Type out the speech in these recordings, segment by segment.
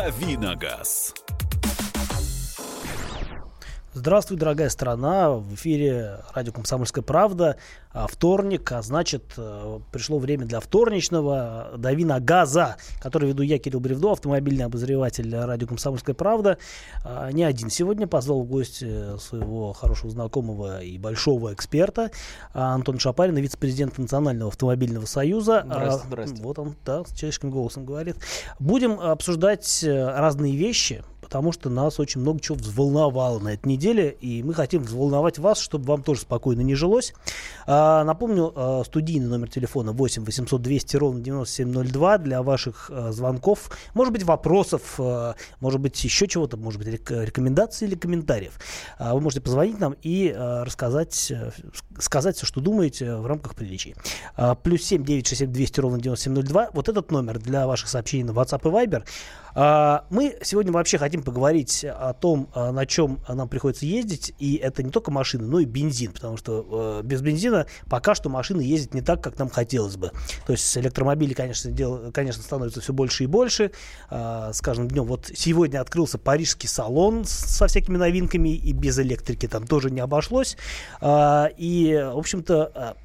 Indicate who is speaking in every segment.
Speaker 1: Давиногаз.
Speaker 2: Здравствуй, дорогая страна. В эфире радио «Комсомольская правда». А, вторник, а значит, э, пришло время для вторничного давина газа, который веду я, Кирилл Бревдо, автомобильный обозреватель радио «Комсомольская правда». А, не один сегодня позвал в гости своего хорошего знакомого и большого эксперта Антон Шапарин, вице-президент Национального автомобильного союза.
Speaker 3: Здрасте, здрасте.
Speaker 2: Вот он, да, с человеческим голосом говорит. Будем обсуждать э, разные вещи, потому что нас очень много чего взволновало на этой неделе, и мы хотим взволновать вас, чтобы вам тоже спокойно не жилось. А, напомню, а, студийный номер телефона 8 800 200 ровно 9702 для ваших а, звонков, может быть, вопросов, а, может быть, еще чего-то, может быть, рек- рекомендаций или комментариев. А, вы можете позвонить нам и а, рассказать, а, сказать все, что думаете в рамках приличий. А, плюс 7 967 200 ровно 9702. Вот этот номер для ваших сообщений на WhatsApp и Viber. А, Мы сегодня вообще хотим поговорить о том, а, на чем нам приходится ездить. И это не только машины, но и бензин. Потому что э, без бензина пока что машины ездят не так, как нам хотелось бы. То есть электромобилей, конечно, дел, конечно становится все больше и больше. А, С каждым днем. Вот сегодня открылся парижский салон со всякими новинками. И без электрики там тоже не обошлось. А, И, в общем-то, а,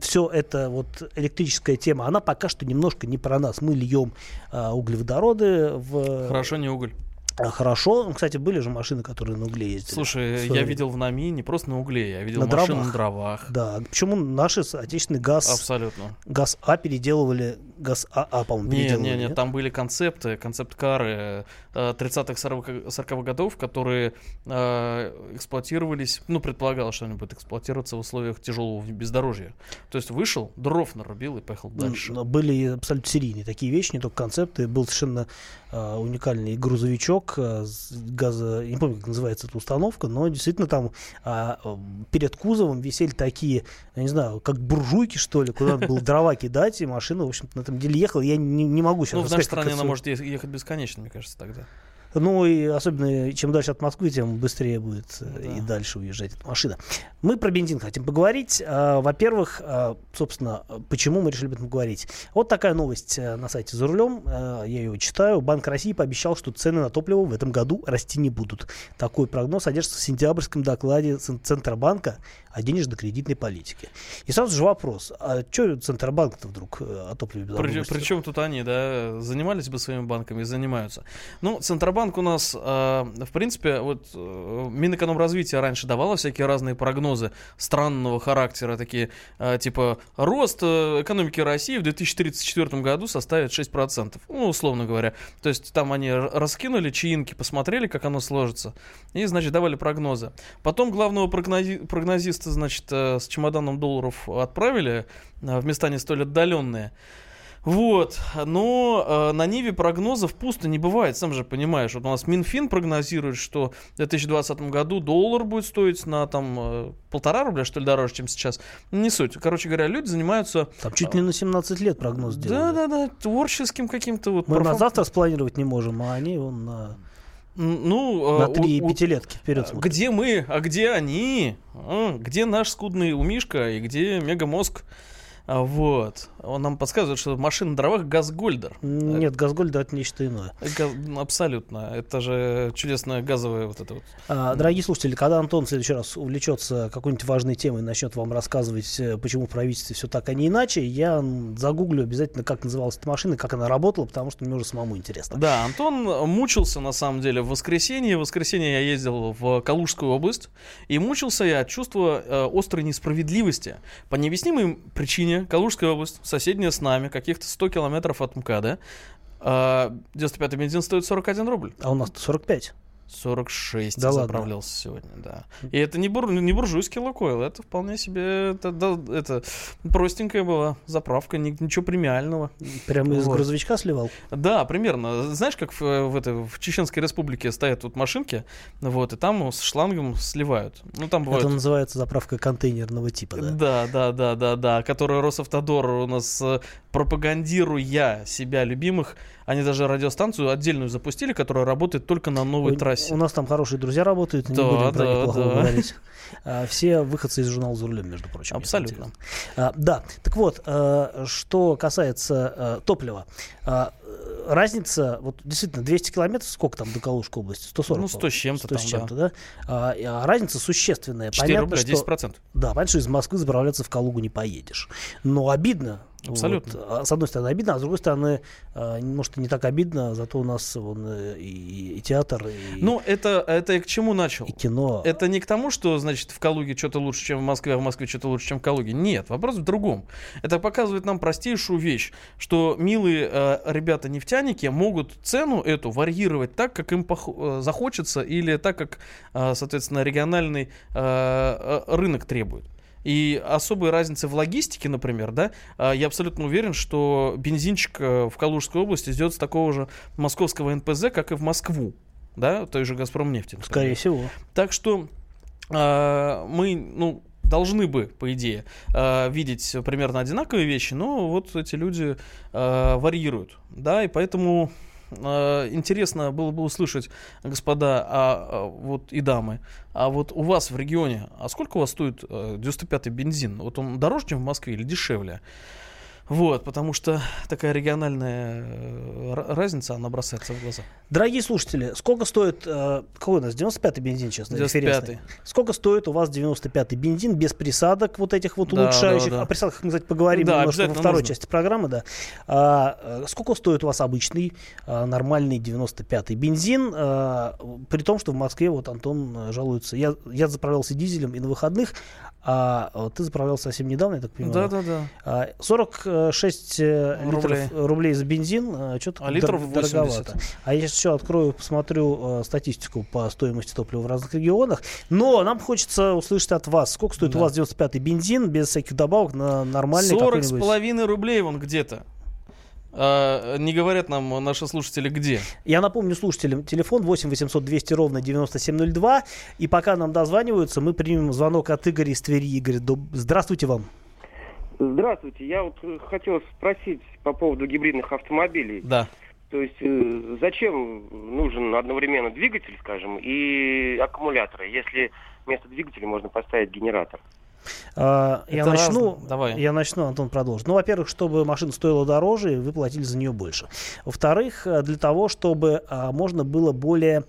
Speaker 2: все это вот электрическая тема, она пока что немножко не про нас. Мы льем а, углеводороды в...
Speaker 3: Хорошо, не уголь.
Speaker 2: А, Хорошо. Ну, Кстати, были же машины, которые на угле ездили.
Speaker 3: Слушай, я видел в НАМИ не просто на угле, я видел
Speaker 2: На
Speaker 3: машины
Speaker 2: дровах.
Speaker 3: на дровах.
Speaker 2: Да. Почему наши отечественный газ,
Speaker 3: Абсолютно.
Speaker 2: газ А переделывали, газ АА, по-моему,
Speaker 3: Не,
Speaker 2: переделывали.
Speaker 3: не, не, там были концепты, концепт-кары э, 30-х, 40-х годов, которые э, эксплуатировались, ну, предполагалось, что они будут эксплуатироваться в условиях тяжелого бездорожья. То есть вышел, дров нарубил и поехал дальше.
Speaker 2: Были абсолютно серийные такие вещи, не только концепты. Был совершенно а, уникальный грузовичок а, с газа, не помню, как называется эта установка, но действительно там а, а, перед кузовом висели такие, я не знаю, как буржуйки, что ли, куда надо было дрова кидать, и машина, в общем-то, на этом деле ехала. Я не, не могу сейчас
Speaker 3: Ну, в нашей стране она может ехать бесконечно, мне кажется, тогда.
Speaker 2: Ну и особенно, чем дальше от Москвы, тем быстрее будет э,
Speaker 3: Да.
Speaker 2: и дальше уезжать эта машина. Мы про бензин хотим поговорить. А, Во-первых, а, собственно, почему мы решили об этом говорить? Вот такая новость э, на сайте «За рулем». Э, Я ее читаю. Банк России пообещал, что цены на топливо в этом году расти не будут. Такой прогноз содержится в сентябрьском докладе Цен- Центробанка о денежно-кредитной политике. И сразу же вопрос, а что Центробанк-то вдруг э, о топливе?
Speaker 3: Причем тут они, да, занимались бы своими банками и занимаются. Ну, Центробанк у нас, э, в принципе, вот э, Минэкономразвитие раньше давало всякие разные прогнозы странного характера, такие, э, типа, рост экономики России в 2034 году составит 6%, ну, условно говоря. То есть там они раскинули чаинки, посмотрели, как оно сложится, и, значит, давали прогнозы. Потом главного прогнози- прогнозиста, значит, с чемоданом долларов отправили в места не столь отдаленные. Вот, но э, на Ниве прогнозов пусто не бывает, сам же понимаешь. Вот у нас Минфин прогнозирует, что в 2020 году доллар будет стоить на там э, полтора рубля, что ли, дороже, чем сейчас. Не суть. Короче говоря, люди занимаются...
Speaker 2: Там чуть ли на 17 лет прогноз делали.
Speaker 3: Да-да-да, творческим каким-то вот...
Speaker 2: Мы на
Speaker 3: профан-
Speaker 2: завтра спланировать не можем, а они вон на,
Speaker 3: Ну, э,
Speaker 2: на три
Speaker 3: у-
Speaker 2: пятилетки вперед
Speaker 3: а,
Speaker 2: смотрят.
Speaker 3: Где мы, а где они? А, Где наш скудный умишка и где мегамозг? А, Вот. Он нам подсказывает, что машина на дровах Газгольдер.
Speaker 2: Нет, Газгольд это нечто иное.
Speaker 3: Га- ну, Абсолютно. Это же чудесная газовая вот это вот.
Speaker 2: А, дорогие слушатели, когда Антон в следующий раз увлечется какой-нибудь важной темой и начнет вам рассказывать, э, почему в правительстве все так, а не иначе, я загуглю обязательно, как называлась эта машина, как она работала, потому что мне уже самому интересно.
Speaker 3: Да, Антон мучился на самом деле в воскресенье. В воскресенье я ездил в Калужскую область. И мучился я от чувства э, острой несправедливости. По необъяснимой причине Калужская область, соседняя с нами, каких-то 100 километров от МКАДа, э, 95-й бензин стоит 41 рубль.
Speaker 2: А у нас 45.
Speaker 3: 46
Speaker 2: Да ладно?
Speaker 3: заправлялся сегодня, да. И это не, бур, не буржуйский лукойл, это вполне себе это, да, это простенькая была заправка, ни- ничего премиального.
Speaker 2: Прямо из
Speaker 3: Вот.
Speaker 2: грузовичка сливал.
Speaker 3: Да, примерно. Знаешь, как в, в, этой, в Чеченской республике стоят вот машинки, вот, и там с шлангом сливают. Ну, там бывают...
Speaker 2: Это называется заправка контейнерного типа, да?
Speaker 3: Да, да, да, да, да, которые Росавтодор у нас э, пропагандируя себя любимых, они даже радиостанцию отдельную запустили, которая работает только на новой
Speaker 2: У-
Speaker 3: трассе.
Speaker 2: У нас там хорошие друзья работают, не
Speaker 3: Да,
Speaker 2: будем про
Speaker 3: да,
Speaker 2: них плохого
Speaker 3: да.
Speaker 2: говорить. А, Все выходцы из журнала «За рулем», между прочим.
Speaker 3: Абсолютно.
Speaker 2: А, да, так вот, э, что касается топлива. А, разница, вот действительно, 200 километров, сколько там до Калужской области? 140?
Speaker 3: Ну, 100 с чем-то
Speaker 2: 100 с
Speaker 3: там,
Speaker 2: чем-то, да? А, а разница существенная.
Speaker 3: 4
Speaker 2: Понятно,
Speaker 3: рубля,
Speaker 2: что...
Speaker 3: 10%.
Speaker 2: Да, понятно, что из Москвы заправляться в Калугу не поедешь. Но обидно.
Speaker 3: Абсолютно.
Speaker 2: Вот. А, С одной стороны обидно, а с другой стороны, а, может, и не так обидно, зато у нас вон, э, и, и театр, и,
Speaker 3: Ну, это, это я к чему начал?
Speaker 2: и кино.
Speaker 3: Это не к тому, что, значит, в Калуге что-то лучше, чем в Москве, а в Москве что-то лучше, чем в Калуге. Нет, вопрос в другом. Это показывает нам простейшую вещь, что милые э, ребята-нефтяники могут цену эту варьировать так, как им пох- э, захочется, или так, как, э, соответственно, региональный э, э, рынок требует. И особой разницы в логистике, например, да, э, я абсолютно уверен, что бензинчик э, в Калужской области идет с такого же московского НПЗ, как и в Москву, да, той же Газпром нефти.
Speaker 2: Скорее всего.
Speaker 3: Так что э, мы, ну, должны бы, по идее, э, видеть примерно одинаковые вещи, но вот эти люди варьируют, да, и поэтому интересно было бы услышать, господа, а, а, вот и дамы, а вот у вас в регионе, а сколько у вас стоит э, 95-й бензин? Вот он дороже, чем в Москве или дешевле? Вот, потому что такая региональная э, ра- разница, она бросается в глаза.
Speaker 2: Дорогие слушатели, сколько стоит... э, какой у нас? 95-й бензин сейчас? да,
Speaker 3: 95-й.
Speaker 2: референсный? Сколько стоит у вас 95-й бензин без присадок вот этих вот
Speaker 3: Да,
Speaker 2: улучшающих?
Speaker 3: да, да.
Speaker 2: О присадках мы, кстати, поговорим
Speaker 3: Да,
Speaker 2: немножко во второй
Speaker 3: нужно.
Speaker 2: части программы, да. А, э, сколько стоит у вас обычный а, нормальный 95-й бензин? а, при том, что в Москве вот Антон жалуется. Я, я заправлялся дизелем и на выходных, а ты заправлялся совсем недавно, я так понимаю.
Speaker 3: Да-да-да.
Speaker 2: А, 46 э,
Speaker 3: Рублей.
Speaker 2: литров рублей за бензин, что-то
Speaker 3: А литров 80.
Speaker 2: дороговато. А я сейчас еще открою, посмотрю э, статистику по стоимости топлива в разных регионах. Но нам хочется услышать от вас, сколько стоит
Speaker 3: Да.
Speaker 2: у вас 95-й бензин без всяких добавок на нормальный
Speaker 3: 40 с половиной рублей вон где-то. А, не говорят нам наши слушатели где.
Speaker 2: Я напомню слушателям, телефон 8 800 200 ровно 9702. И пока нам дозваниваются, мы примем звонок от Игоря из Твери. Игорь, доб- здравствуйте вам.
Speaker 1: Здравствуйте. Я вот э, хотел спросить по поводу гибридных автомобилей.
Speaker 3: Да.
Speaker 1: То есть э, зачем нужен одновременно двигатель, скажем, и аккумуляторы, если вместо двигателя можно поставить генератор?
Speaker 2: А, я
Speaker 3: Это
Speaker 2: начну.
Speaker 3: разно. Давай.
Speaker 2: Я начну, Антон продолжит. Ну, во-первых, чтобы машина стоила дороже, и вы платили за нее больше. Во-вторых, э, для того, чтобы а, можно было более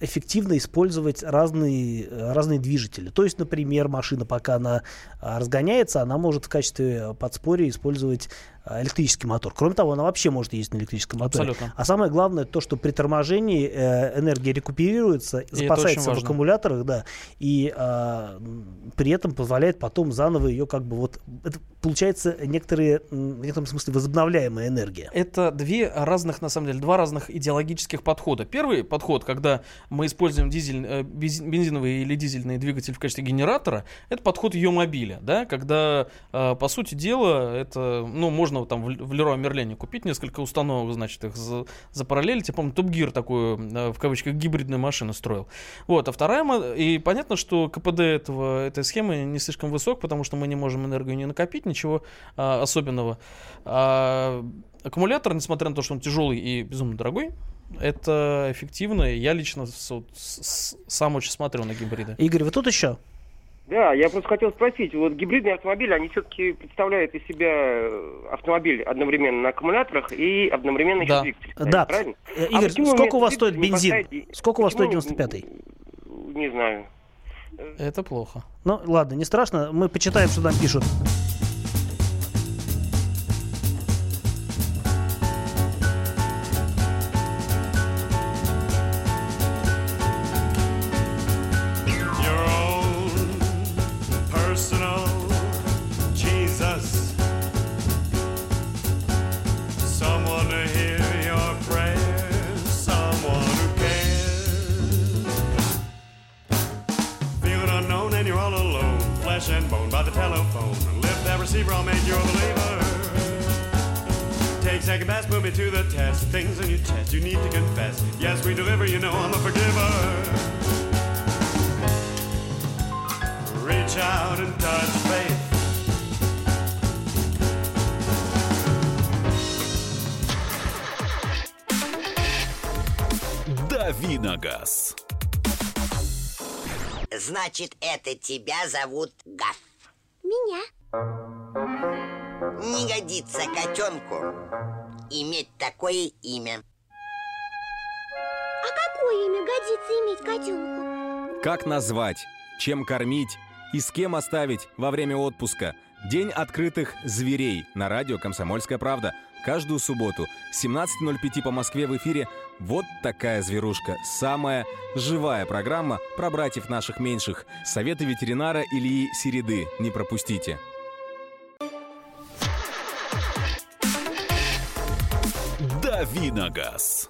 Speaker 2: эффективно использовать разные, э, разные движители. То есть, например, машина, пока она а, разгоняется, она может в качестве подспорья использовать а, электрический мотор. Кроме того, она вообще может ездить на электрическом моторе.
Speaker 3: Абсолютно.
Speaker 2: А самое главное то, что при торможении э, энергия рекуперируется,
Speaker 3: это
Speaker 2: запасается в аккумуляторах, да, и м, при этом позволяет потом заново ее как бы вот это получается некоторые в некотором смысле возобновляемая энергия.
Speaker 3: Это две разных, на самом деле, два разных идеологических подхода. Первый подход, когда мы используем дизель, э, бензи- бензиновый или дизельный двигатель в качестве генератора, это подход ее мобиля, да, когда, э, по сути дела, это, ну, можно вот там в, Леруа Мерлене купить несколько установок, значит, их за, запараллелить. Я помню, Топ Гир такую, э, в кавычках, гибридную машину строил. Вот, а вторая, и понятно, что КПД этого, этой схемы не слишком высок, потому что мы не можем энергию не накопить, ничего а, особенного. А, аккумулятор, несмотря на то, что он тяжелый и безумно дорогой, это эффективно. Я лично с- с- сам очень смотрю на гибриды.
Speaker 2: Игорь, вы тут еще?
Speaker 1: Да, я просто хотел спросить, вот гибридные автомобили, они все-таки представляют из себя э, автомобиль одновременно на аккумуляторах и одновременно
Speaker 3: Да.
Speaker 1: еще двигатель.
Speaker 2: Да.
Speaker 1: Правильно?
Speaker 2: Э,
Speaker 1: А
Speaker 2: Игорь,
Speaker 1: почему
Speaker 2: сколько у вас стоит бензин?
Speaker 1: поставить-
Speaker 2: Сколько у вас стоит
Speaker 1: почему-
Speaker 2: 95-й?
Speaker 1: Не знаю.
Speaker 3: Это плохо.
Speaker 2: Ну, ладно, не страшно. Мы почитаем, что нам пишут.
Speaker 4: I'll make you a believer. Take second best, put me to the test. Things on your chest, you need to confess. Yes, we deliver, you know I'm a forgiver. Reach out and touch faith.
Speaker 5: «Дави на газ».
Speaker 6: Значит, это тебя зовут Гаф.
Speaker 7: Меня.
Speaker 6: Не годится котенку иметь такое имя.
Speaker 7: А какое имя годится иметь котенку?
Speaker 8: Как назвать, чем кормить и с кем оставить во время отпуска. День открытых зверей на радио «Комсомольская правда». Каждую субботу 17.05 по Москве в эфире «Вот такая зверушка». Самая живая программа про братьев наших меньших. Советы ветеринара Ильи Середы. Не пропустите.
Speaker 5: «Дави на газ».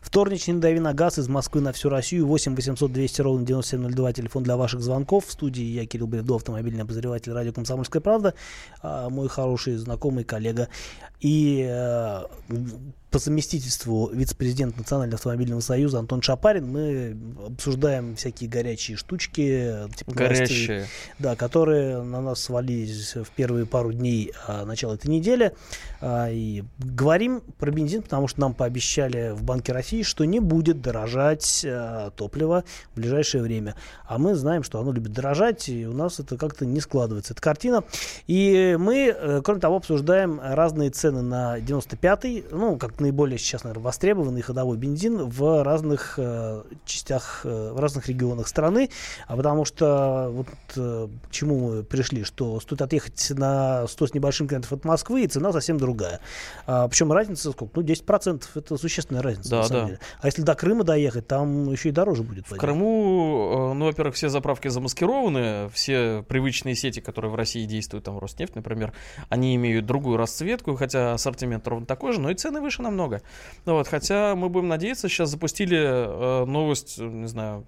Speaker 2: Вторничный «Дави на газ» из Москвы на всю Россию. 8 800 200 ровно 9702. Телефон для ваших звонков. В студии я, Кирилл Бревдов, автомобильный обозреватель радио «Комсомольская правда». А, мой хороший знакомый коллега. И э, по совместительству вице-президент Национального автомобильного союза Антон Шапарин. Мы обсуждаем всякие горячие штучки. Типа
Speaker 3: Горящие.
Speaker 2: новостей, да, которые на нас свалились в первые пару дней а, начала этой недели. А, и говорим про бензин, потому что нам пообещали в Банке России, что не будет дорожать а, топливо в ближайшее время. А мы знаем, что оно любит дорожать, и у нас это как-то не складывается, эта картина. И мы, э, кроме того, обсуждаем разные цены на 95-й, ну, как наиболее сейчас, наверное, востребованный ходовой бензин в разных э, частях, э, в разных регионах страны, а потому что вот э, к чему мы пришли, что стоит отъехать на 100 с небольшим километров от Москвы, и цена совсем другая. А, причем разница сколько? Ну, 10%. Это существенная разница,
Speaker 3: Да,
Speaker 2: на самом
Speaker 3: да.
Speaker 2: деле. А если до Крыма доехать, там еще и дороже будет.
Speaker 3: В Крыму, э, ну, во-первых, все заправки замаскированы, все привычные сети, которые в России действуют, там Роснефть, например, они имеют другую расцветку, хотя ассортимент ровно такой же, но и цены выше намного. Ну вот, хотя мы будем надеяться, сейчас запустили э, новость, э, не знаю,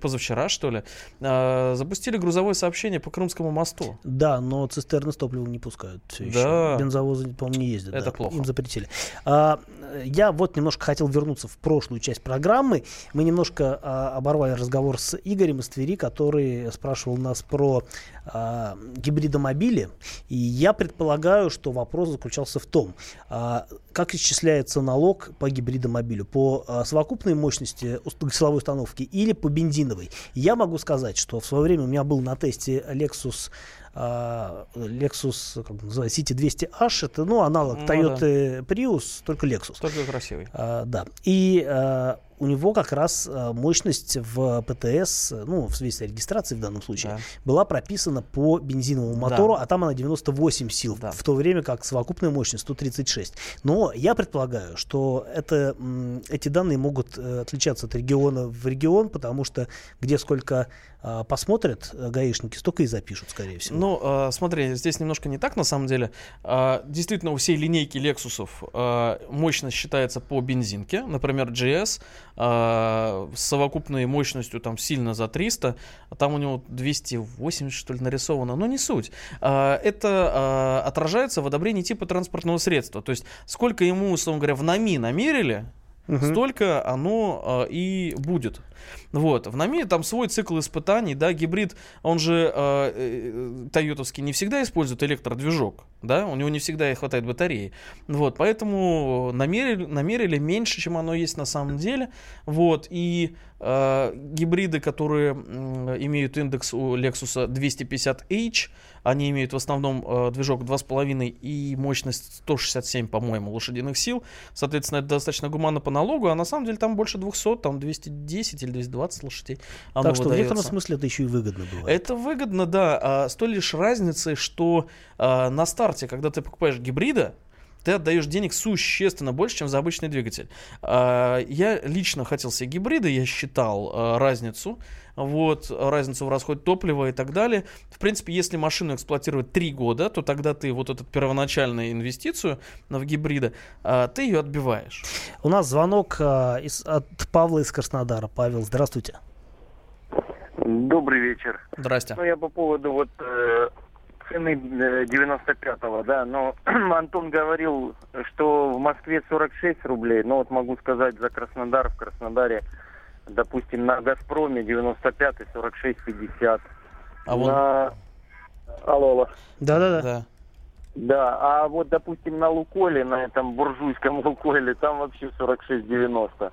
Speaker 3: позавчера, что ли, э, запустили грузовое сообщение по Крымскому мосту.
Speaker 2: Да, но цистерны с топливом не пускают все еще.
Speaker 3: Да.
Speaker 2: Бензовозы, по-моему, не ездят.
Speaker 3: Это
Speaker 2: да.
Speaker 3: плохо.
Speaker 2: Им запретили. А, я вот немножко хотел вернуться в прошлую часть программы. Мы немножко а, оборвали разговор с Игорем из Твери, который спрашивал нас про а, гибридомобили. И я предполагаю, что вопрос заключался в том, а, как исчисляется налог по гибридомобилю? По а, совокупной мощности силовой установки или по бензиновой? Я могу сказать, что в свое время у меня был на тесте Lexus а, Lexus, как называется, City 200H, это, ну, аналог
Speaker 3: Ну
Speaker 2: Toyota Prius, только Lexus.
Speaker 3: Только красивый.
Speaker 2: А, да. И а, у него как раз а, мощность в ПТС, ну, в связи с регистрацией в данном случае,
Speaker 3: Да.
Speaker 2: была прописана по бензиновому
Speaker 3: Да.
Speaker 2: мотору, а там она 98 сил,
Speaker 3: Да.
Speaker 2: в то время как совокупная мощность 136. Но я предполагаю, что это, эти данные могут э, отличаться от региона в регион, потому что где сколько а, посмотрят э, гаишники, столько и запишут, скорее всего.
Speaker 3: Ну, э, смотри, здесь немножко не так на самом деле. Действительно, у всей линейки а, мощность считается по бензинке. Например, GS а, с совокупной мощностью там сильно за 300, а там у него 280 что ли нарисовано, но не суть. А, это а, отражается в одобрении типа транспортного средства. То есть сколько ему, условно говоря, в НАМИ намерили,
Speaker 2: Мгм.
Speaker 3: столько оно а, и будет. Вот. В НАМИ там свой цикл испытаний, да, гибрид, он же а, э, тойотовский не всегда использует электродвижок, да, у него не всегда и хватает батареи. Вот, поэтому намерили, намерили меньше, чем оно есть на самом деле. Вот, и гибриды, которые имеют индекс у Lexus 250H, они имеют в основном э, движок 2,5 и мощность 167, по-моему, лошадиных сил. Соответственно, это достаточно гуманно по налогу, а на самом деле там больше 200, там 210 или 220 лошадей.
Speaker 2: так что в некотором
Speaker 3: выдается.
Speaker 2: смысле это еще и выгодно бывает.
Speaker 3: Это выгодно, да, а, с той лишь разницей, что а, на старте, когда ты покупаешь гибрида, ты отдаешь денег существенно больше, чем за обычный двигатель. А, Я лично хотел себе гибрида, я считал а, разницу, вот, разницу в расходе топлива и так далее. В принципе, если машину эксплуатировать 3 года, то тогда ты вот эту первоначальную инвестицию в гибрида, ты ее отбиваешь.
Speaker 2: У нас звонок а, из- от Павла из Краснодара. Павел, здравствуйте.
Speaker 1: Добрый вечер.
Speaker 3: Здрасте.
Speaker 1: Ну, я по поводу вот э, цены э, 95-го, да, но Антон говорил, что в Москве 46 рублей, но вот могу сказать за Краснодар, в Краснодаре, допустим, на Газпроме 95-й 46,50.
Speaker 3: А вон-
Speaker 1: на... Алло, алло.
Speaker 2: Да-да-да.
Speaker 3: Да.
Speaker 1: Да, а вот, допустим, на Лукойле, на этом буржуйском Лукойле, там вообще 46,90.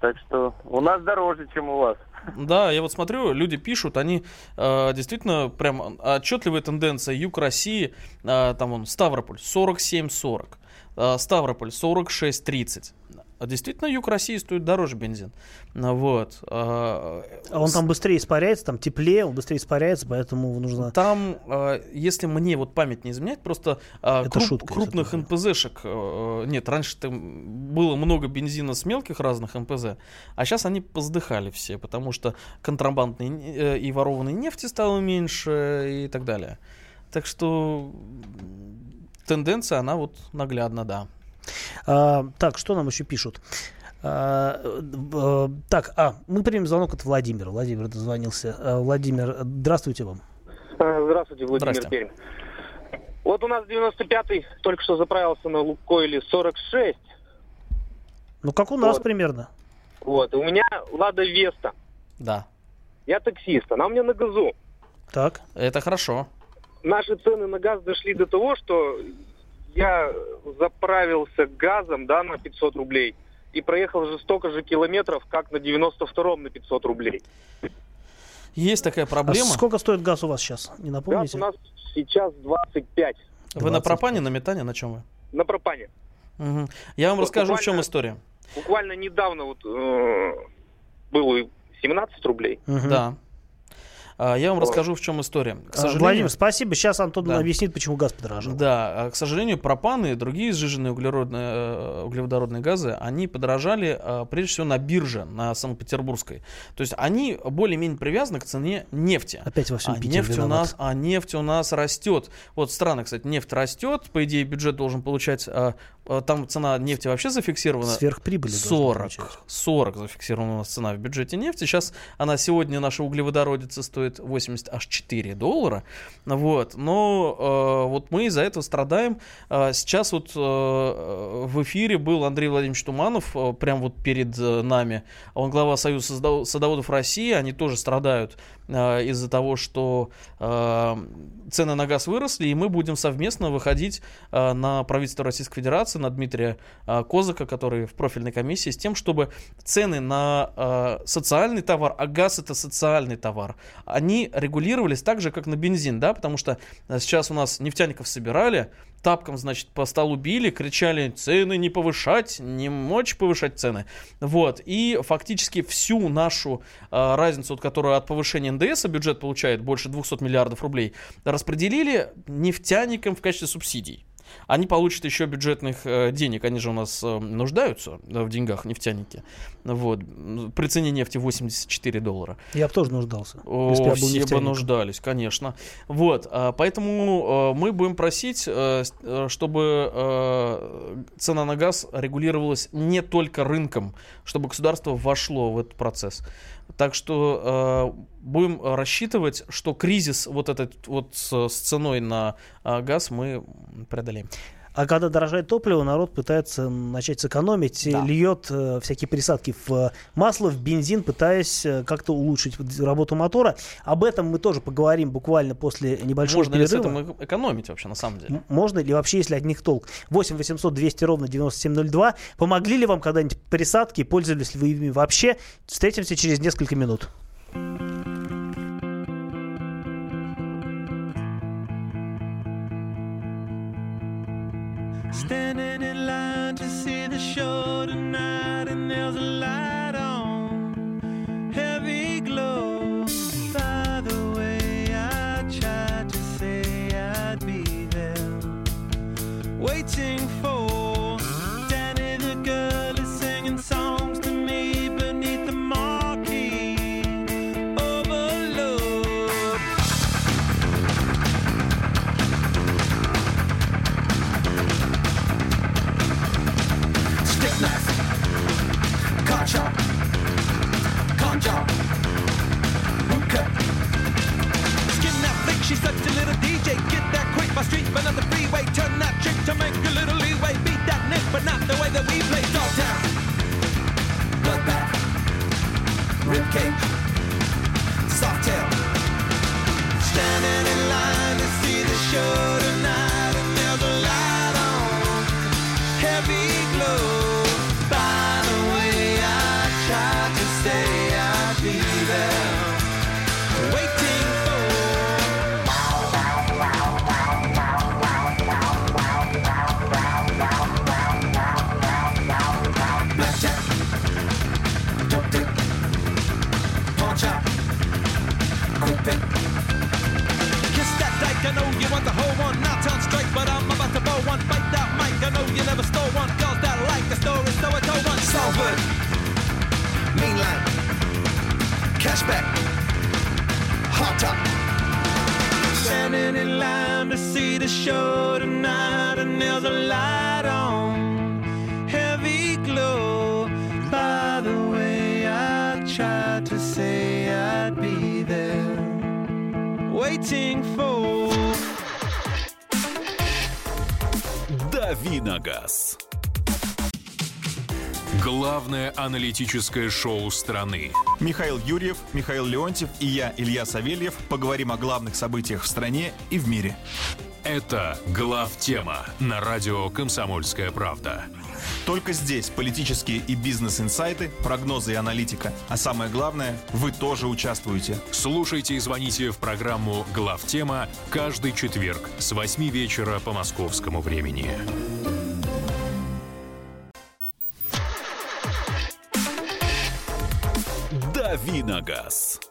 Speaker 1: Так что у нас дороже, чем у вас.
Speaker 3: Да, я вот смотрю, люди пишут, они э, действительно прям отчетливая тенденция. Юг России, э, там он Ставрополь 47-40, э, Ставрополь 46-30. А Действительно, юг России стоит дороже бензин. Ну Вот.
Speaker 2: А он там быстрее испаряется, там теплее, он быстрее испаряется, поэтому нужно...
Speaker 3: Там, э, если мне вот память не изменяет, просто
Speaker 2: Это
Speaker 3: круп-
Speaker 2: шутка,
Speaker 3: крупных НПЗшек нет. Раньше там было много бензина с мелких разных НПЗ, а сейчас они поздыхали все, потому что контрабандной э, и ворованной нефти стало меньше и так далее. Так что тенденция, она вот наглядна, да.
Speaker 2: А, так, что нам еще пишут? А, э, так, а, мы примем звонок от Владимира. Владимир дозвонился. А, Владимир, здравствуйте вам.
Speaker 9: А, Здравствуйте, Владимир. Пермь. Вот у нас 95-й только что заправился на Лукойле 46.
Speaker 2: Ну, как у нас
Speaker 9: Вот.
Speaker 2: примерно.
Speaker 9: Вот, и у меня Лада Веста.
Speaker 3: Да,
Speaker 9: Я таксист, она у меня на газу.
Speaker 2: Так.
Speaker 3: это хорошо.
Speaker 9: Наши цены на газ дошли до того, что я заправился газом, да, на 500 рублей. И проехал же столько же километров, как на 92-м на 500 рублей.
Speaker 3: Есть такая
Speaker 2: А
Speaker 3: проблема.
Speaker 2: сколько стоит газ у вас сейчас? Не
Speaker 9: Газ
Speaker 2: напомните?
Speaker 9: у нас сейчас 25
Speaker 3: Вы на
Speaker 2: 20.
Speaker 3: пропане, на метане, на чем вы?
Speaker 9: на пропане.
Speaker 3: Мгм. Я вам
Speaker 9: Вот
Speaker 3: расскажу, в чем история.
Speaker 9: Буквально недавно вот э, было 17 рублей.
Speaker 2: Мгм.
Speaker 3: Да. А, Я вам расскажу, в чем история. К
Speaker 2: А,
Speaker 3: сожалению,
Speaker 2: Владимир, спасибо. Сейчас Антон
Speaker 3: Да.
Speaker 2: объяснит, почему газ подорожал.
Speaker 3: Да, а, к сожалению, пропаны и другие сжиженные углеродные, э, углеводородные газы, они подорожали прежде всего на бирже, на Санкт-Петербургской. То есть они более-менее привязаны к цене нефти.
Speaker 2: Опять во всем
Speaker 3: А
Speaker 2: Питер
Speaker 3: нефть, у
Speaker 2: виноват.
Speaker 3: нас, а нефть у нас растет. Вот странно, кстати, нефть растет. По идее, бюджет должен получать... там цена нефти вообще зафиксирована.
Speaker 2: Сверхприбыли должны
Speaker 3: 40.
Speaker 2: получать.
Speaker 3: 40 зафиксирована у нас цена в бюджете нефти. Сейчас она сегодня, наша углеводородица, стоит 80 аж 4 доллара. Вот. Но э, вот мы из-за этого страдаем. Э, сейчас вот э, в эфире был Андрей Владимирович Туманов, э, прям вот перед э, нами. Он глава Союза садов- садоводов России. Они тоже страдают э, из-за того, что э, цены на газ выросли, и мы будем совместно выходить э, на правительство Российской Федерации, на Дмитрия э, Козака, который в профильной комиссии, с тем, чтобы цены на э, социальный товар, а газ это социальный товар, они регулировались так же, как на бензин, да, потому что э, сейчас у нас нефтяников собирали, тапком, значит, по столу били, кричали, цены не повышать, не мочь повышать цены. Вот, и фактически всю нашу э, разницу, вот, которую от повышения НДС бюджет получает больше 200 миллиардов рублей, распределили нефтяникам в качестве субсидий. Они получат еще бюджетных э, денег, они же у нас э, нуждаются э, в деньгах, нефтяники. Вот. При цене нефти 84 доллара.
Speaker 2: Я бы тоже нуждался.
Speaker 3: О,
Speaker 2: если бы
Speaker 3: все бы нуждались, конечно. Вот, а, поэтому э, мы будем просить, э, э, чтобы э, цена на газ регулировалась не только рынком, чтобы государство вошло в этот процесс. Так что э, будем рассчитывать, что кризис вот этот вот с, с ценой на э, газ мы преодолеем.
Speaker 2: А когда дорожает топливо, народ пытается начать сэкономить, и
Speaker 3: Да.
Speaker 2: льет э, всякие присадки в э, масло, в бензин, пытаясь э, как-то улучшить работу мотора. Об этом мы тоже поговорим буквально после небольшого
Speaker 3: Можно ли с
Speaker 2: перерыва.
Speaker 3: этим экономить вообще на самом деле?
Speaker 2: Можно ли вообще, если от них толк? 8 800 200 ровно 9702. Помогли ли вам когда-нибудь присадки? Пользовались ли вы ими вообще? Встретимся через несколько минут.
Speaker 10: Standing in line to see the show tonight, Turn that trick to make a little leeway. Beat that nick, but not the way that we play. Dog
Speaker 11: down, bloodbath, rib
Speaker 5: аналитическое шоу страны.
Speaker 12: Михаил Юрьев, Михаил Леонтьев и я, Илья Савельев, поговорим о главных событиях в стране и в мире.
Speaker 5: Это главтема на радио «Комсомольская правда».
Speaker 12: Только здесь политические и бизнес-инсайты, прогнозы и аналитика. А самое главное, вы тоже участвуете.
Speaker 5: Слушайте и звоните в программу «Главтема» каждый четверг с 8 вечера по московскому времени. Давиногаз.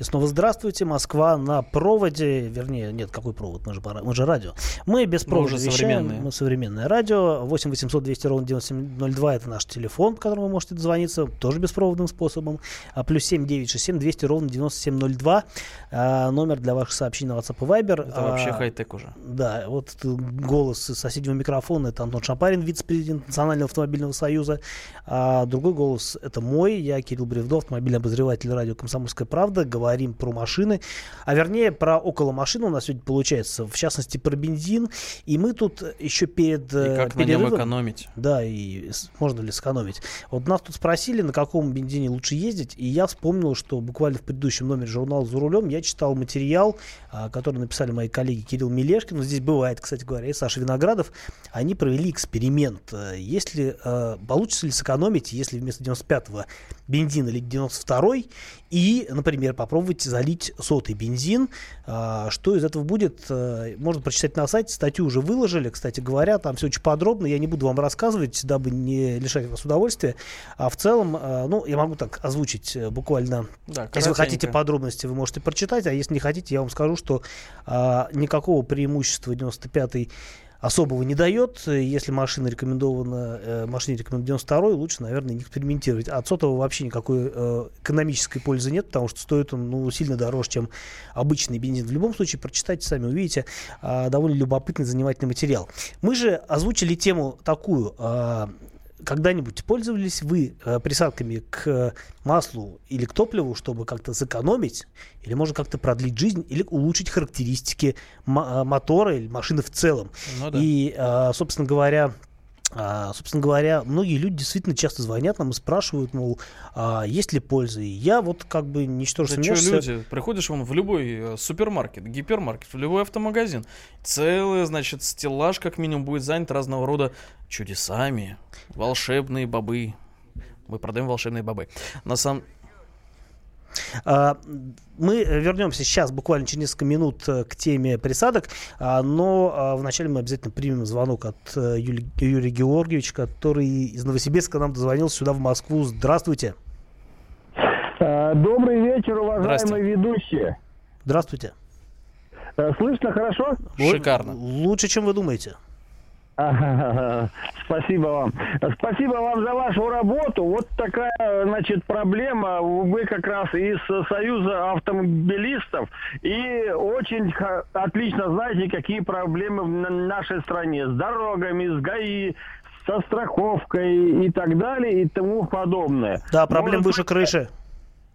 Speaker 2: И снова здравствуйте, Москва на проводе, вернее, нет, какой провод, мы же, мы же радио. Мы без провода
Speaker 3: уже
Speaker 2: вещаем,
Speaker 3: современные.
Speaker 2: мы современное радио, 8 800 200 ровно 9702 это наш телефон, по которому вы можете дозвониться, тоже беспроводным способом, а плюс 7 967 200 ровно 9702, а, номер для ваших сообщений на WhatsApp и Viber.
Speaker 3: Это вообще
Speaker 2: А,
Speaker 3: хай-тек уже.
Speaker 2: Да, вот голос соседнего микрофона это Антон Шапарин, вице-президент Национального автомобильного союза. А другой голос это мой, я Кирилл Бревдов, автомобильный обозреватель радио «Комсомольская правда». Говорим про машины, а вернее про около машины у нас сегодня получается, в частности про бензин. И мы тут еще перед
Speaker 3: И
Speaker 2: э,
Speaker 3: как на нем
Speaker 2: перерывом-
Speaker 3: экономить.
Speaker 2: да, и можно ли сэкономить. Вот нас тут спросили, на каком бензине лучше ездить, и я вспомнил, что буквально в предыдущем номере журнала «За рулем» я читал материал, а, который написали мои коллеги Кирилл Мелешкин, здесь бывает, кстати говоря, и Саша Виноградов. Они провели эксперимент. Э, Если, э, получится ли сэкономить, если вместо 95-го бензин или 92-й, и, например, попробовать залить сотый бензин. А, Что из этого будет, э, можно прочитать на сайте. Статью уже выложили, кстати говоря, там все очень подробно. Я не буду вам рассказывать, дабы не лишать вас удовольствия. А в целом, э, ну, я могу так озвучить э, буквально.
Speaker 3: Да,
Speaker 2: Если вы хотите подробности, вы можете прочитать, а если не хотите, я вам скажу, что а, никакого преимущества 95-й особого не дает. Если машина рекомендована, э, машине рекомендуют 92 лучше, наверное, не экспериментировать. А от сотого вообще никакой э, экономической пользы нет, потому что стоит он ну, сильно дороже, чем обычный бензин. В любом случае, прочитайте сами, увидите. а, довольно любопытный, занимательный материал. Мы же озвучили тему такую. а, когда-нибудь пользовались вы э, присадками к э, маслу или к топливу, чтобы как-то сэкономить, или может как-то продлить жизнь, или улучшить характеристики э, мотора или машины в целом?
Speaker 3: Ну да.
Speaker 2: И, собственно говоря, а, собственно говоря, многие люди действительно часто звонят нам и спрашивают, мол, а есть ли польза. И я вот как бы ничтоже
Speaker 3: Да что,
Speaker 2: сомневаюсь,
Speaker 3: люди, приходишь вон в любой э, супермаркет, гипермаркет, в любой автомагазин, целый, значит, стеллаж как минимум будет занят разного рода чудесами, волшебные бобы. Мы продаем волшебные бобы. На самом...
Speaker 2: А, Мы вернемся сейчас, буквально через несколько минут, э, к теме присадок, а, но а, вначале мы обязательно примем звонок от э, Юли- Юрия Георгиевича, который из Новосибирска нам дозвонился сюда, в Москву. Здравствуйте.
Speaker 13: Э, Добрый вечер, уважаемые
Speaker 2: Здрасте.
Speaker 13: ведущие.
Speaker 2: Здравствуйте.
Speaker 13: Слышно хорошо?
Speaker 2: Вот Лучше, чем вы думаете.
Speaker 13: Спасибо вам. Спасибо вам за вашу работу. Вот такая, значит, проблема. Вы как раз из Союза автомобилистов и очень отлично знаете, какие проблемы в нашей стране с дорогами, с ГАИ, со страховкой и так далее и тому подобное.
Speaker 2: Да, проблем
Speaker 13: Может
Speaker 2: выше крыши.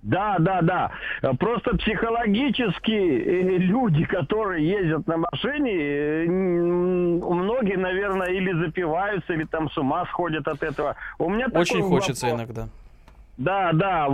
Speaker 13: Да, да, да. Просто психологически э, люди, которые ездят на машине, э, многие, наверное, или запиваются, или там с ума сходят от этого. У меня такой
Speaker 3: Очень хочется
Speaker 13: вопрос.
Speaker 3: иногда.
Speaker 13: Да, да,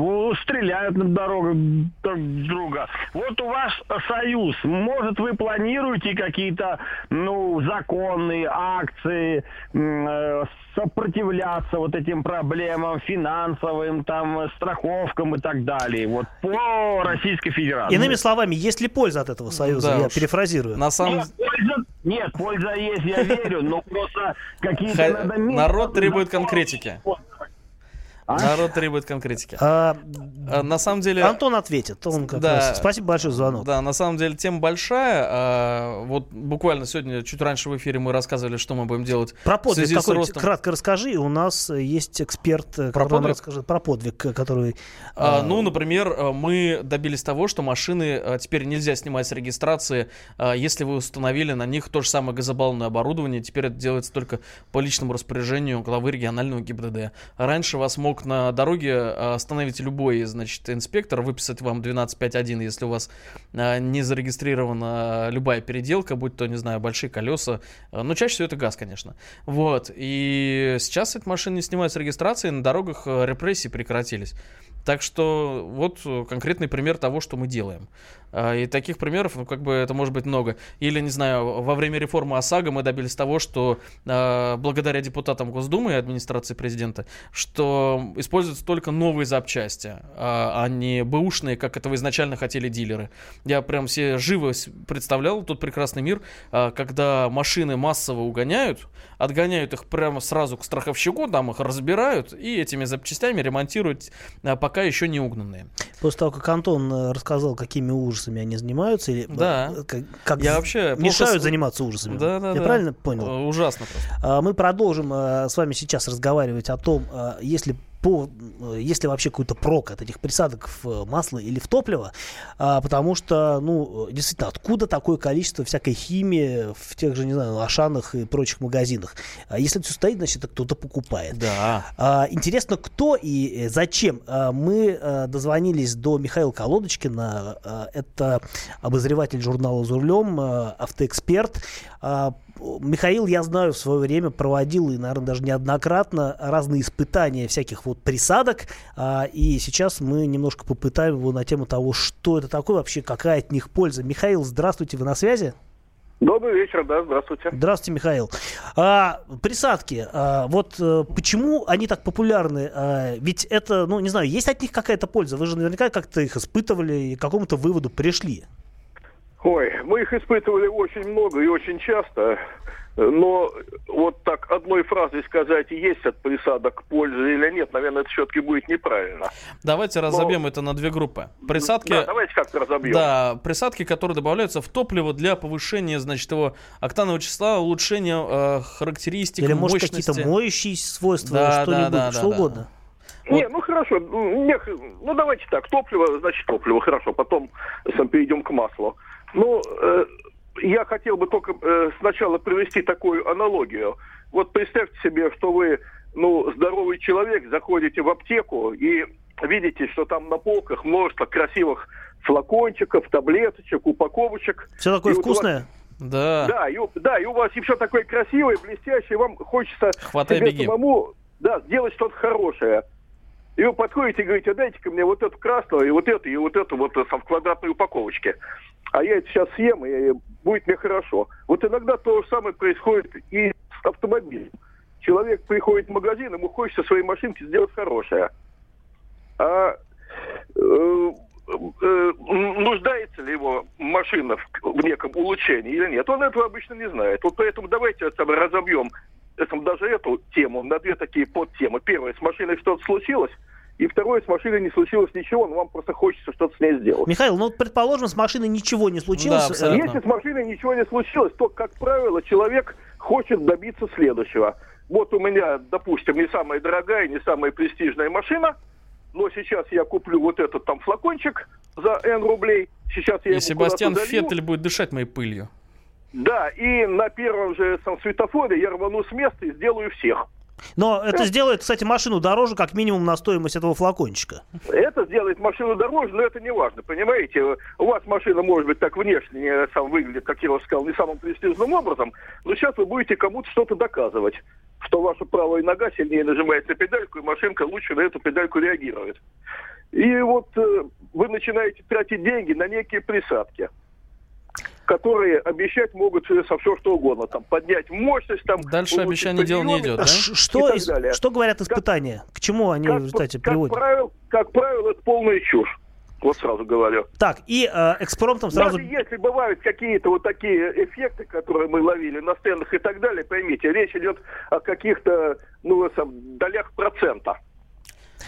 Speaker 13: стреляют на дорогах друг друга. Вот у вас союз, может, вы планируете какие-то, ну, законы, акции, э, сопротивляться вот этим проблемам финансовым, там, страховкам и так далее, вот по Российской Федерации.
Speaker 2: Иными словами, есть ли польза от этого союза?
Speaker 3: Да
Speaker 2: Я
Speaker 3: уж.
Speaker 2: перефразирую.
Speaker 3: На самом
Speaker 13: Нет, польза, нет, польза есть, я верю, но просто какие-то надо
Speaker 3: Народ требует конкретики.
Speaker 13: А?
Speaker 3: Народ требует конкретики.
Speaker 2: А,
Speaker 3: А, на самом деле...
Speaker 2: Антон ответит. Он как раз- Спасибо большое за звонок.
Speaker 3: Да, на самом деле тема большая. А, вот буквально сегодня, чуть раньше в эфире мы рассказывали, что мы будем делать
Speaker 2: Про подвиг какой
Speaker 3: ростом.
Speaker 2: кратко расскажи. У нас э, есть эксперт, э, который нам
Speaker 3: подвиг?
Speaker 2: расскажет про подвиг, э, который...
Speaker 3: А,
Speaker 2: а,
Speaker 3: ну, например, а, мы добились того, что машины теперь нельзя снимать с регистрации, а, если вы установили на них то же самое газобаллонное оборудование. Теперь это делается только по личному распоряжению главы регионального ГИБДД. Раньше вас мог на дороге остановить любой, значит, инспектор, выписать вам 12.5.1, если у вас а, не зарегистрирована любая переделка, будь то, не знаю, большие колеса. А, Но чаще всего это газ, конечно. Вот. И сейчас эти машины не снимают с регистрации, на дорогах э, репрессии прекратились. Так что вот э, конкретный пример того, что мы делаем. А, И таких примеров, ну, как бы это может быть много. Или, не знаю, во время реформы ОСАГО мы добились того, что а, благодаря депутатам Госдумы и администрации президента, что используются только новые запчасти, а а не бэушные, как этого изначально хотели дилеры. Я прям себе живо представлял тот прекрасный мир, когда машины массово угоняют, отгоняют их прямо сразу к страховщику, там их разбирают и этими запчастями ремонтируют пока еще не угнанные.
Speaker 2: После того, как Антон э, рассказал, какими ужасами они занимаются, или э,
Speaker 3: Да.
Speaker 2: как, как
Speaker 3: Я вообще
Speaker 2: мешают
Speaker 3: с-
Speaker 2: заниматься ужасами.
Speaker 3: Да, да,
Speaker 2: Я
Speaker 3: да.
Speaker 2: правильно понял?
Speaker 3: Э, Ужасно просто.
Speaker 2: А, Мы продолжим э, с вами сейчас разговаривать о том, э, если по, э, есть ли вообще какой-то прок от этих присадок в э, масло или в топливо, А, потому что, ну, э, действительно, откуда такое количество всякой химии в тех же, не знаю, Ашанах и прочих магазинах? А Если это все стоит, значит, это кто-то покупает.
Speaker 3: Да.
Speaker 2: А, Интересно, кто и зачем? А, Мы дозвонились до Михаила Колодочкина. А, Это обозреватель журнала «За рулем», автоэксперт. А, Михаил, я знаю, в свое время проводил, и, наверное, даже неоднократно, разные испытания всяких вот присадок. А, И сейчас мы немножко попытаем его на тему того, что это такое вообще, какая от них польза. Михаил, здравствуйте, вы на связи?
Speaker 14: Добрый вечер, да, здравствуйте.
Speaker 2: Здравствуйте, Михаил. А, присадки. а, вот э, почему они так популярны? А, ведь это, ну, не знаю, есть от них какая-то польза? Вы же наверняка как-то их испытывали и к какому-то выводу пришли.
Speaker 14: Ой, мы их испытывали очень много и очень часто, но вот так одной фразой сказать, есть от присадок польза или нет, наверное, это все-таки будет неправильно.
Speaker 3: Давайте разобьем это на две группы. Присадки...
Speaker 14: Да, давайте как-то разобьем.
Speaker 3: Да, присадки, которые добавляются в топливо для повышения, значит, его октанового числа, улучшения э, характеристик,
Speaker 2: Или, может,
Speaker 3: мощности.
Speaker 2: какие-то моющие свойства,
Speaker 3: Да,
Speaker 2: что-нибудь,
Speaker 3: да, да,
Speaker 2: что
Speaker 3: да,
Speaker 2: угодно.
Speaker 14: Не, ну хорошо, ну, не- ну давайте так, топливо, значит топливо, хорошо, потом сам перейдем к маслу. Ну, э, я хотел бы только э, сначала привести такую аналогию. Вот представьте себе, что вы, ну, здоровый человек, заходите в аптеку и видите, что там на полках множество красивых флакончиков, таблеточек, упаковочек.
Speaker 2: Все такое
Speaker 14: И вот
Speaker 2: вкусное?
Speaker 3: Да.
Speaker 14: да, и, у- да, и у вас и все такое красивое, блестящее, вам хочется
Speaker 3: Хватай,
Speaker 14: себе
Speaker 3: беги.
Speaker 14: самому да, сделать что-то хорошее. И вы подходите и говорите, дайте-ка мне вот эту красную, и вот эту, и вот эту вот в квадратной упаковочке. А я это сейчас съем, и будет мне хорошо. Вот иногда то же самое происходит и с автомобилем. Человек приходит в магазин, ему хочется своей машинке сделать хорошее. А э, э, нуждается ли его машина в, в неком улучшении или нет, он этого обычно не знает. Вот поэтому давайте это разобьем это, даже эту тему на две такие подтемы. Первое, с машиной что-то случилось, и второе, с машиной не случилось ничего, но вам просто хочется что-то с ней сделать.
Speaker 2: Михаил, ну, вот, предположим, с машиной ничего не случилось.
Speaker 3: Да,
Speaker 2: э,
Speaker 14: Если с машиной ничего не случилось, то, как правило, человек хочет добиться следующего. Вот у меня, допустим, не самая дорогая, не самая престижная машина, но сейчас я куплю вот этот там флакончик за N рублей. Сейчас я
Speaker 3: И
Speaker 14: его
Speaker 3: Себастьян. Феттель будет дышать моей пылью.
Speaker 14: Да, и на первом же там, светофоре я рвану с места и сделаю всех.
Speaker 2: Но это сделает, кстати, машину дороже, как минимум, на стоимость этого флакончика.
Speaker 14: Это сделает машину дороже, но это не важно, понимаете? У вас машина, может быть, так внешне не сам выглядит, как я уже сказал, не самым престижным образом, но сейчас вы будете кому-то что-то доказывать, что ваша правая нога сильнее нажимает на педальку, и машинка лучше на эту педальку реагирует. И вот э, вы начинаете тратить деньги на некие присадки которые обещать могут со все что угодно. Там, поднять мощность, там,
Speaker 3: Дальше обещание дело не идет, да?
Speaker 2: Ш-
Speaker 14: и
Speaker 2: Что,
Speaker 14: так далее.
Speaker 2: что говорят испытания? К чему они в результате
Speaker 14: как
Speaker 2: приводят?
Speaker 14: правило, как правило, это полная чушь. Вот сразу говорю.
Speaker 2: Так, и э, экспромтом сразу...
Speaker 14: Даже если бывают какие-то вот такие эффекты, которые мы ловили на стендах и так далее, поймите, речь идет о каких-то, ну, сам, долях процента.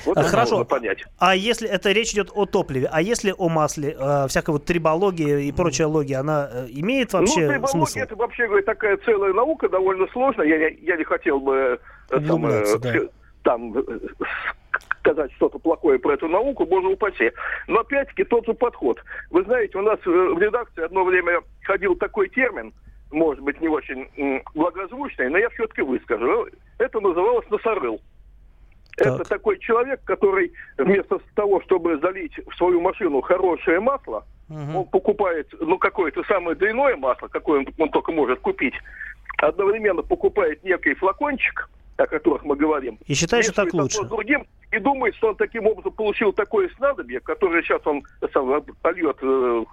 Speaker 14: Вот
Speaker 2: А,
Speaker 14: это
Speaker 2: хорошо.
Speaker 14: можно понять.
Speaker 2: А если это речь идет о топливе, а если о масле, э, всякая вот трибология и прочая логия, она э, имеет вообще
Speaker 14: ну, трибология
Speaker 2: смысл?
Speaker 14: это вообще говоря, такая целая наука, довольно сложная. Я, не- я не хотел бы э, там, э,
Speaker 2: да.
Speaker 14: там э, сказать что-то плохое про эту науку, боже упаси. Но опять-таки тот же подход. Вы знаете, у нас э, в редакции одно время ходил такой термин, может быть, не очень благозвучный, но я все-таки выскажу. Это называлось носорыл. Это такой человек, который вместо того, чтобы залить в свою машину хорошее масло, он покупает, ну, какое-то самое дрянное масло, какое он, он только может купить, одновременно покупает некий флакончик, о которых мы говорим.
Speaker 2: И считает, что так лучше.
Speaker 14: другим, и думает, что он таким образом получил такое снадобье, которое сейчас он сам, польет э,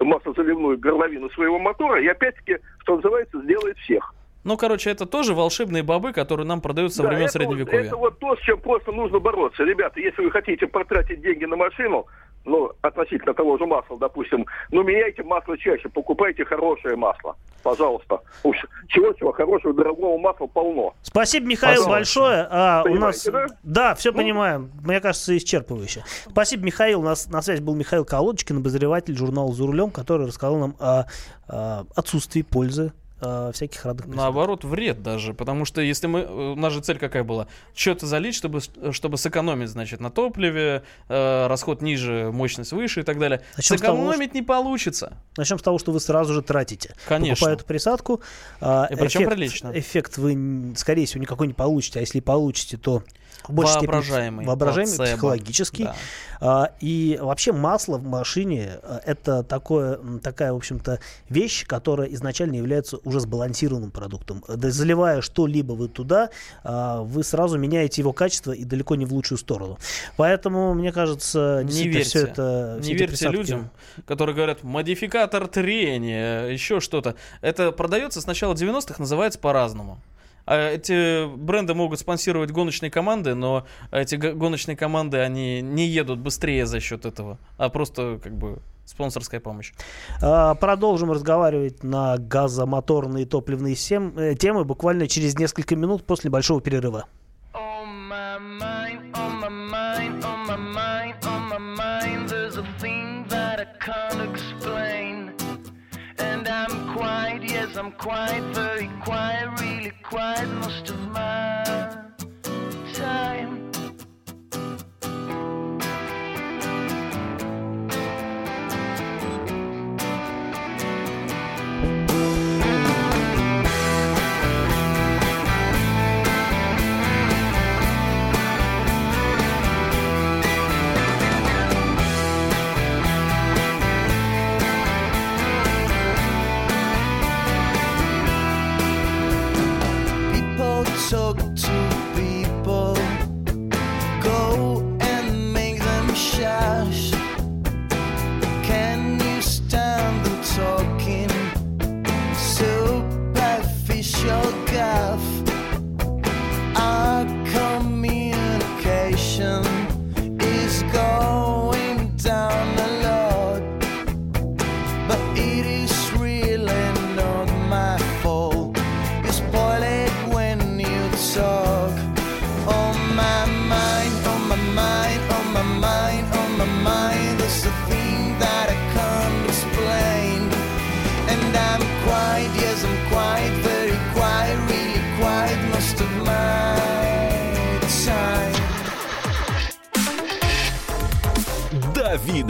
Speaker 14: маслозаливную горловину своего мотора, и опять-таки, что называется, сделает всех.
Speaker 3: Ну, короче, это тоже волшебные бобы, которые нам продают со
Speaker 14: Да,
Speaker 3: времен
Speaker 14: это, вот-
Speaker 3: Средневековья.
Speaker 14: это вот то, с чем просто нужно бороться. Ребята, если вы хотите потратить деньги на машину, ну, относительно того же масла, допустим, ну, меняйте масло чаще, покупайте хорошее масло. Пожалуйста. Уж чего-чего хорошего, дорогого масла полно.
Speaker 2: Спасибо, Михаил,
Speaker 14: Пожалуйста.
Speaker 2: большое. А, у нас...
Speaker 14: Да?
Speaker 2: Да, все понимаем. Мне кажется, исчерпывающе. Спасибо, Михаил. У нас на связи был Михаил Колодочкин, обозреватель журнала «За рулем», который рассказал нам о, о отсутствии пользы э, всяких родных
Speaker 3: Наоборот, вред даже, потому что если мы, э, у нас же цель какая была? Что-то залить, чтобы, с- чтобы сэкономить, значит, на топливе, э, расход ниже, мощность выше и так далее.
Speaker 2: Начнем с того,
Speaker 3: Сэкономить не получится.
Speaker 2: Начнем с того, что вы сразу же тратите.
Speaker 3: Конечно.
Speaker 2: Покупая эту присадку. а,
Speaker 3: И причем
Speaker 2: эффект-
Speaker 3: прилично.
Speaker 2: Эффект вы, скорее всего, никакой не получите. А если получите, то большей степени
Speaker 3: Воображаемый,
Speaker 2: воображаемый,
Speaker 3: плацебо.
Speaker 2: психологический.
Speaker 3: Да.
Speaker 2: А, и вообще масло в машине а, это такое, такая, в общем-то, вещь, которая изначально является уже сбалансированным продуктом. Да, Заливая что-либо вы туда, а, вы сразу меняете его качество и далеко не в лучшую сторону. Поэтому, мне кажется,
Speaker 3: Не верьте,
Speaker 2: все это... все
Speaker 3: не верьте
Speaker 2: присадки-
Speaker 3: людям, которые говорят модификатор трения, еще что-то. Это продается с начала 90-х, называется по-разному. А Эти бренды могут спонсировать гоночные команды, но эти гоночные команды, они не едут быстрее за счет этого, а просто как бы спонсорская помощь.
Speaker 2: А, Продолжим разговаривать на газомоторные топливные сем- э, темы буквально через несколько минут после большого перерыва.
Speaker 10: I'm quiet, very quiet, most of my time.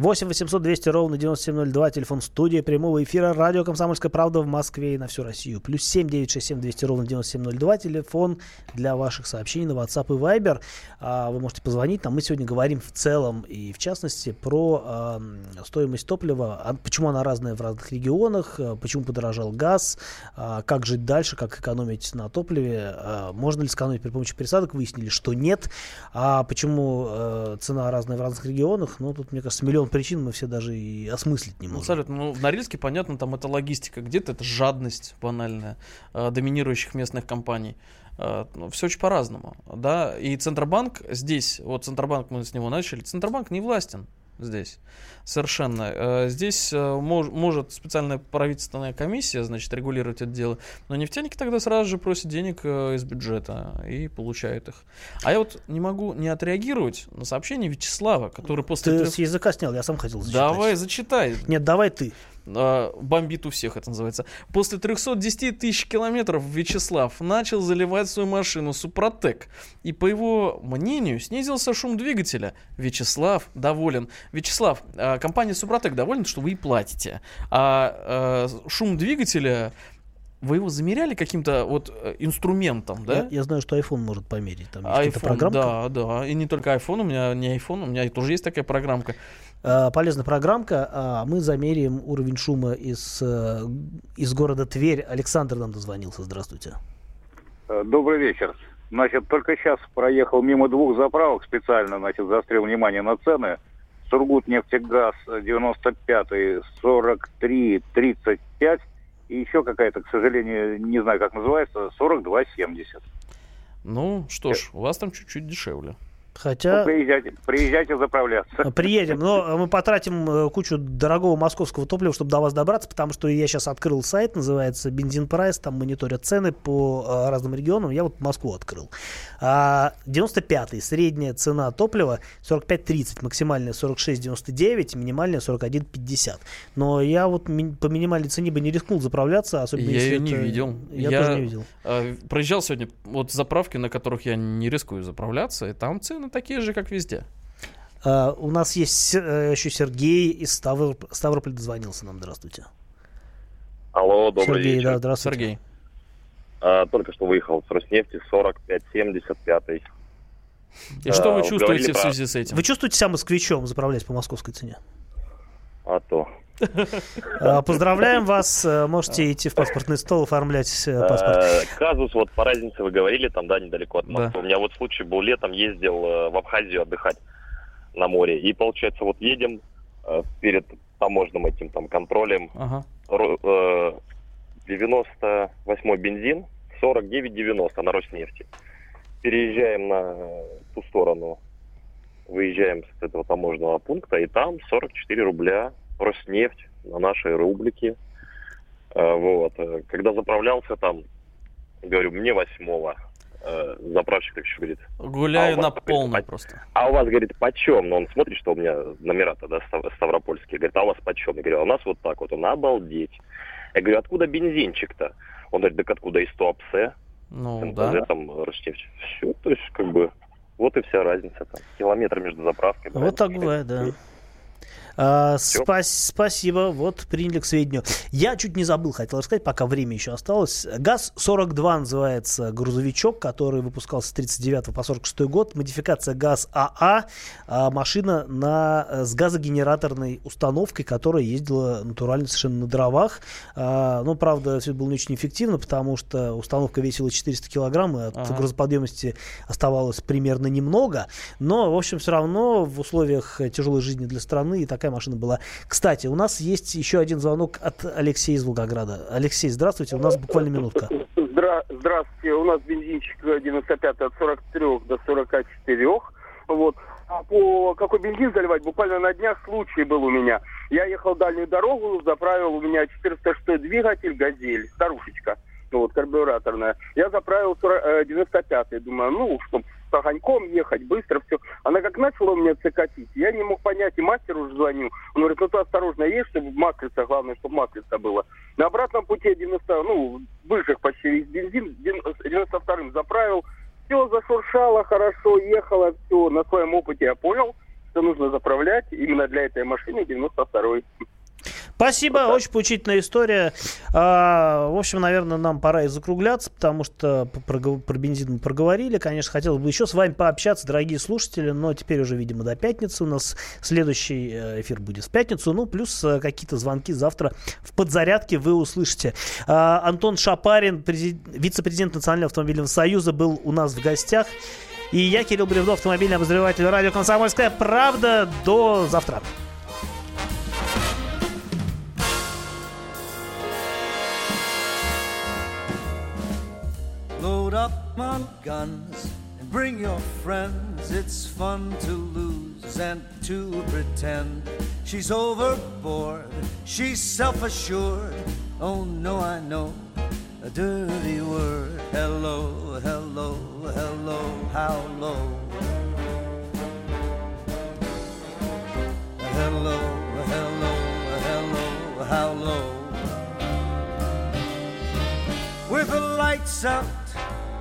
Speaker 2: 8 800 200 ровно 9702, телефон студии прямого эфира, радио «Комсомольская правда» в Москве и на всю Россию. Плюс 7 967 200 ровно 9702, телефон для ваших сообщений на WhatsApp и Viber. А, Вы можете позвонить нам. Мы сегодня говорим в целом и в частности про стоимость топлива, почему она разная в разных регионах, а, почему подорожал газ, а, как жить дальше, как экономить на топливе, а, можно ли сэкономить при помощи пересадок, выяснили, что нет. А почему э, цена разная в разных регионах, ну тут, мне кажется, миллион причин мы все даже и осмыслить не
Speaker 3: Ну,
Speaker 2: можем.
Speaker 3: абсолютно. Ну, в Норильске, понятно, там это логистика. Где-то это жадность банальная э, доминирующих местных компаний. все очень по-разному. Да? И Центробанк здесь, вот Центробанк, мы с него начали, Центробанк не властен здесь совершенно. Э, Здесь э, мож- может специальная правительственная комиссия, значит, регулировать это дело, но нефтяники тогда сразу же просят денег э, из бюджета и получают их. А я вот не могу не отреагировать на сообщение Вячеслава, который после...
Speaker 2: Ты
Speaker 3: трех-
Speaker 2: с языка снял, я сам хотел зачитать.
Speaker 3: Давай, зачитай.
Speaker 2: Нет, давай ты.
Speaker 3: Бомбит у всех это называется. После 310 тысяч километров Вячеслав начал заливать свою машину Супротек. И по его мнению снизился шум двигателя. Вячеслав доволен. Вячеслав, а, компания Супротек довольна, что вы и платите. А а, шум двигателя... Вы его замеряли каким-то вот э, инструментом, да?
Speaker 2: Я, я знаю, что iPhone может померить. Там
Speaker 3: iPhone,
Speaker 2: программка.
Speaker 3: да, да. И не только iPhone, у меня не iPhone, у меня тоже есть такая программка.
Speaker 2: Э, полезная программка. А Мы замеряем уровень шума из, э, из города Тверь. Александр нам дозвонился. Здравствуйте.
Speaker 15: Э, Добрый вечер. Значит, только сейчас проехал мимо двух заправок специально, значит, заострил внимание на цены. Сургут нефтегаз 95 43 35 и еще какая-то, к сожалению, не знаю, как называется, 42 70.
Speaker 3: Ну, что ж, у вас там чуть-чуть дешевле.
Speaker 2: Хотя...
Speaker 15: Ну, приезжайте, приезжайте заправляться.
Speaker 2: Приедем, но мы потратим э, кучу дорогого московского топлива, чтобы до вас добраться, потому что я сейчас открыл сайт, называется Бензин Прайс, там мониторят цены по э, разным регионам, я вот Москву открыл. А, 95-й, средняя цена топлива 45.30, максимальная 46.99, минимальная 41.50. Но я вот ми- по минимальной цене бы не рискнул заправляться, особенно
Speaker 3: Я
Speaker 2: если
Speaker 3: ее не
Speaker 2: это-
Speaker 3: видел.
Speaker 2: Я, тоже не видел.
Speaker 3: э, проезжал сегодня вот заправки, на которых я не рискую заправляться, и там цены такие же, как везде.
Speaker 2: А, у нас есть э, еще Сергей из Ставроп- Ставрополя дозвонился нам. Здравствуйте.
Speaker 16: Алло, добрый
Speaker 2: Сергей,
Speaker 16: вечер.
Speaker 2: да, здравствуйте.
Speaker 3: Сергей.
Speaker 16: А, только что выехал с Роснефти 45-75.
Speaker 3: И что вы
Speaker 16: А,
Speaker 3: чувствуете в
Speaker 16: про-
Speaker 3: связи с этим?
Speaker 2: Вы чувствуете себя москвичом, заправляясь по московской цене?
Speaker 16: А то.
Speaker 2: А, Поздравляем вас. э, Можете идти в паспортный стол, оформлять э, паспорт.
Speaker 16: Э, Казус, вот по разнице вы говорили, там, да, недалеко от Москвы. У меня вот случай был летом, ездил в Абхазию отдыхать на море. И, получается, вот едем перед таможенным этим там контролем.
Speaker 3: Ага.
Speaker 16: Ро- э, 98 бензин, 49,90 на Роснефти. Переезжаем на ту сторону, выезжаем с этого таможенного пункта, и там 44 рубля Роснефть на нашей рублике. Э, Вот. Э, Когда заправлялся там, говорю, мне восьмого. Э, Заправщик еще говорит.
Speaker 3: Гуляю
Speaker 16: а
Speaker 3: на
Speaker 16: вас, говорит,
Speaker 3: полной
Speaker 16: по-
Speaker 3: просто.
Speaker 16: А у вас, говорит, почем? Но он смотрит, что у меня номера-то, да, став- ставропольские. Говорит, а у вас почем? Я говорю, а у нас вот так вот. Он, обалдеть. Я говорю, откуда бензинчик-то? Он говорит, так откуда из Туапсе?
Speaker 3: Ну,
Speaker 16: НПЗ,
Speaker 3: да.
Speaker 16: там Роснефть. Все, то есть, как бы, вот и вся разница. Там, километр между заправками.
Speaker 2: Вот так бывает, да. А, спас- спасибо, вот приняли к сведению. Я чуть не забыл, хотел рассказать, пока время еще осталось. ГАЗ-42 называется грузовичок, который выпускался с 39 по 46 год. Модификация ГАЗ-АА, а, машина на, э, с газогенераторной установкой, которая ездила натурально совершенно на дровах. А, ну, правда, все это было не очень эффективно, потому что установка весила 400 килограмм, и от
Speaker 3: Ага.
Speaker 2: грузоподъемности оставалось примерно немного. Но, в общем, все равно в условиях тяжелой жизни для страны и такая машина была. Кстати, у нас есть еще один звонок от Алексея из Волгограда. Алексей, здравствуйте, у нас буквально минутка.
Speaker 17: Здра- здравствуйте, у нас бензинчик 95 от 43 до 44. Вот. А по какой бензин заливать? Буквально на днях случай был у меня. Я ехал дальнюю дорогу, заправил у меня 406 двигатель «Газель», старушечка, ну вот, карбюраторная. Я заправил 40, э, 95 думаю, ну, чтобы с огоньком ехать, быстро все. Она как начала у меня цикатить, я не мог понять, и мастеру уже звоню. Он говорит, ну ты осторожно едь, чтобы матрица, главное, чтобы матрица была. На обратном пути 90, ну, выжег почти весь бензин, 92-м заправил, все зашуршало хорошо, ехало, все, на своем опыте я понял, что нужно заправлять именно для этой машины 92-й.
Speaker 2: Спасибо, очень поучительная история. А, в общем, наверное, нам пора и закругляться, потому что про, про бензин мы проговорили. Конечно, хотелось бы еще с вами пообщаться, дорогие слушатели, но теперь уже, видимо, до пятницы. У нас следующий э, эфир будет в пятницу. Ну, плюс э, какие-то звонки завтра в подзарядке вы услышите. А, Антон Шапарин, презид... вице-президент Национального автомобильного союза, был у нас в гостях. И я, Кирилл Бревдов, автомобильный обозреватель радио «Комсомольская правда». До завтра.
Speaker 18: Load up on guns and bring your friends. It's fun to lose and to pretend. She's overboard, she's self assured. Oh no, I know a dirty word. Hello, hello, hello, how low? Hello, hello, hello, how low? With the lights out,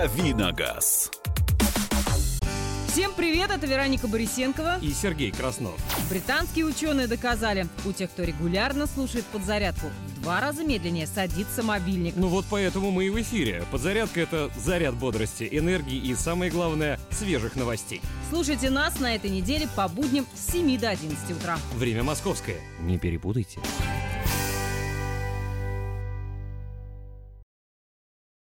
Speaker 19: Давиногаз.
Speaker 20: Всем привет, это Вероника Борисенкова.
Speaker 5: И Сергей Краснов.
Speaker 20: Британские ученые доказали, у тех, кто регулярно слушает подзарядку, в два раза медленнее садится мобильник.
Speaker 5: Ну вот поэтому мы и в эфире. Подзарядка — это заряд бодрости, энергии и, самое главное, свежих новостей.
Speaker 20: Слушайте нас на этой неделе по будням с 7 до 11 утра.
Speaker 5: Время московское. Не перепутайте.